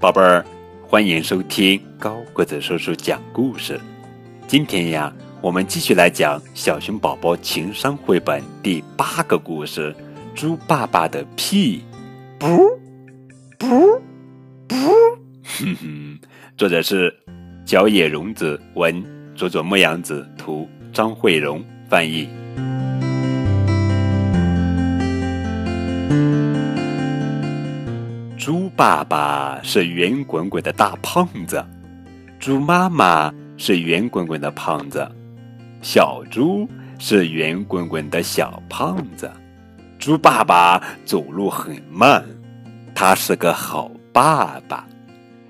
宝贝儿，欢迎收听高个子叔叔讲故事。今天呀，我们继续来讲小熊宝宝情商绘本第八个故事《猪爸爸的屁》。不不不，哼哼，作者是角野荣子文，佐佐木阳子图，张慧荣翻译。爸爸是圆滚滚的大胖子，猪妈妈是圆滚滚的胖子，小猪是圆滚滚的小胖子。猪爸爸走路很慢，他是个好爸爸。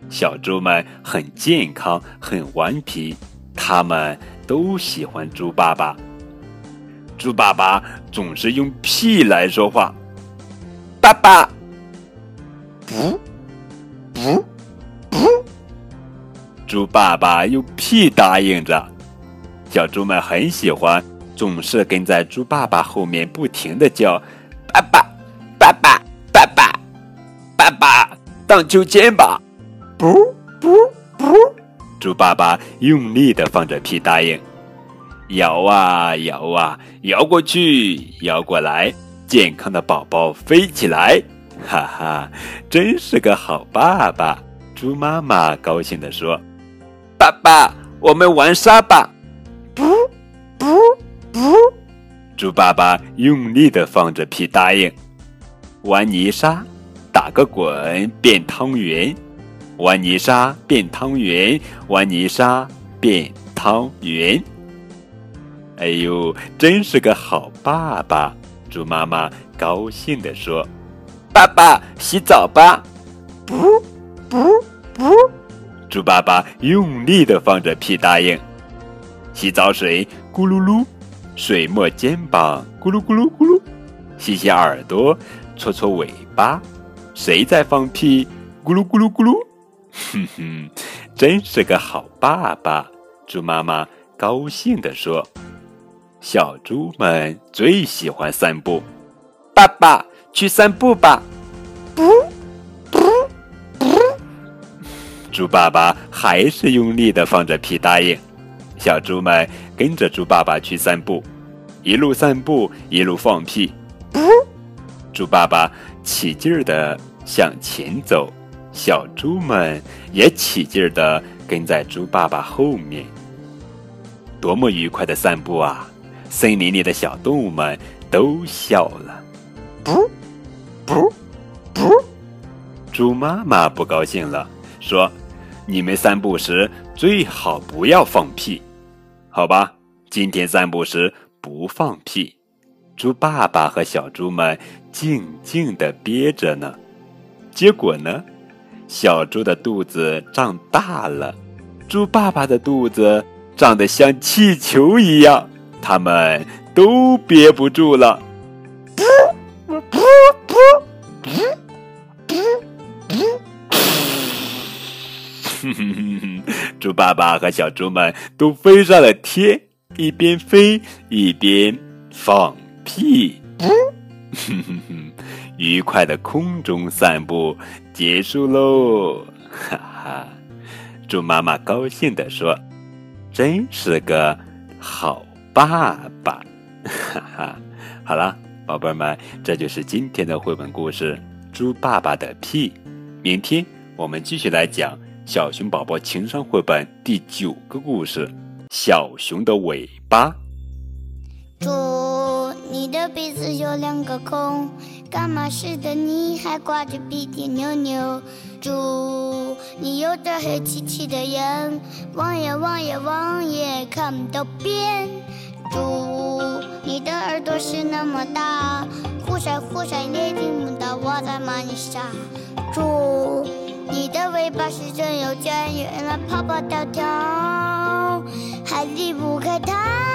小猪们很健康，很顽皮，他们都喜欢猪爸爸。猪爸爸总是用屁来说话，爸爸。不，不，不！猪爸爸用屁答应着。小猪们很喜欢，总是跟在猪爸爸后面不停的叫：“爸爸，爸爸，爸爸，爸爸，荡秋千吧！”不，不，不！猪爸爸用力的放着屁答应。摇啊摇啊，摇过去，摇过来，健康的宝宝飞起来。哈哈，真是个好爸爸！猪妈妈高兴地说：“爸爸，我们玩沙吧！”不不不，猪爸爸用力地放着屁答应：“玩泥沙，打个滚变汤圆；玩泥沙变汤圆，玩泥沙变汤圆。”哎呦，真是个好爸爸！猪妈妈高兴地说。爸爸，洗澡吧！不不不，猪爸爸用力的放着屁答应。洗澡水咕噜噜，水没肩膀咕噜咕噜咕噜，洗洗耳朵，搓搓尾巴。谁在放屁？咕噜咕噜咕噜。哼哼，真是个好爸爸！猪妈妈高兴地说。小猪们最喜欢散步，爸爸。去散步吧！不不不，猪爸爸还是用力的放着屁答应。小猪们跟着猪爸爸去散步，一路散步一路放屁。不，猪爸爸起劲儿的向前走，小猪们也起劲儿的跟在猪爸爸后面。多么愉快的散步啊！森林里的小动物们都笑了。不。不不，猪妈妈不高兴了，说：“你们散步时最好不要放屁，好吧？今天散步时不放屁。”猪爸爸和小猪们静静的憋着呢。结果呢，小猪的肚子胀大了，猪爸爸的肚子胀得像气球一样，他们都憋不住了。猪爸爸和小猪们都飞上了天，一边飞一边放屁。愉快的空中散步结束喽！哈哈，猪妈妈高兴地说：“真是个好爸爸！”哈哈，好了，宝贝们，这就是今天的绘本故事《猪爸爸的屁》。明天我们继续来讲。小熊宝宝情商绘本第九个故事：小熊的尾巴。猪，你的鼻子有两个孔，干嘛似的？你还挂着鼻涕牛牛。猪，你有着黑漆漆的眼，望呀望呀望也看不到边。猪，你的耳朵是那么大，忽闪忽闪也听不到我在骂你傻。猪。你的尾巴是真有劲，原来跑跑跳跳还离不开它